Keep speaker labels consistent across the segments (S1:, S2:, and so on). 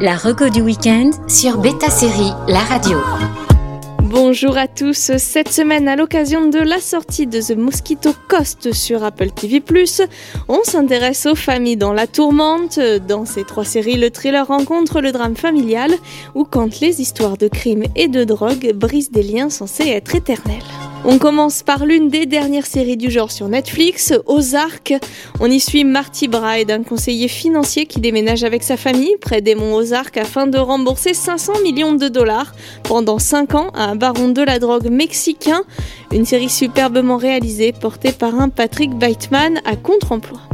S1: La reco du week-end sur Beta Série, la radio.
S2: Bonjour à tous. Cette semaine, à l'occasion de la sortie de The Mosquito Coast sur Apple TV+, on s'intéresse aux familles dans la tourmente. Dans ces trois séries, le thriller rencontre le drame familial ou quand les histoires de crimes et de drogue brisent des liens censés être éternels. On commence par l'une des dernières séries du genre sur Netflix, Ozark. On y suit Marty Bride, un conseiller financier qui déménage avec sa famille près des monts Ozark afin de rembourser 500 millions de dollars pendant 5 ans à un baron de la drogue mexicain. Une série superbement réalisée portée par un Patrick Bateman à contre-emploi.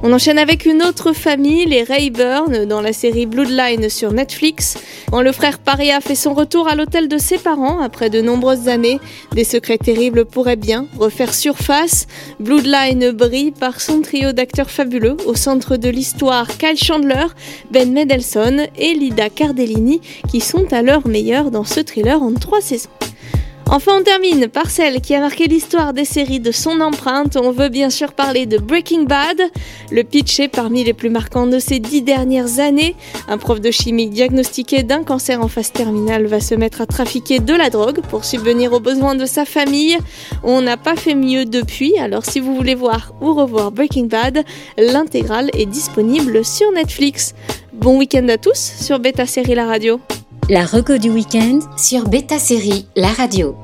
S2: On enchaîne avec une autre famille, les Rayburn, dans la série Bloodline sur Netflix. Quand le frère Paria fait son retour à l'hôtel de ses parents après de nombreuses années, des secrets terribles pourraient bien refaire surface. Bloodline brille par son trio d'acteurs fabuleux au centre de l'histoire Kyle Chandler, Ben Mendelsohn et Lida Cardellini qui sont à leur meilleur dans ce thriller en trois saisons. Enfin, on termine par celle qui a marqué l'histoire des séries de son empreinte. On veut bien sûr parler de Breaking Bad. Le pitch est parmi les plus marquants de ces dix dernières années. Un prof de chimie diagnostiqué d'un cancer en phase terminale va se mettre à trafiquer de la drogue pour subvenir aux besoins de sa famille. On n'a pas fait mieux depuis, alors si vous voulez voir ou revoir Breaking Bad, l'intégrale est disponible sur Netflix. Bon week-end à tous sur Beta Série La Radio.
S1: La reco du week-end sur Beta Série, la radio.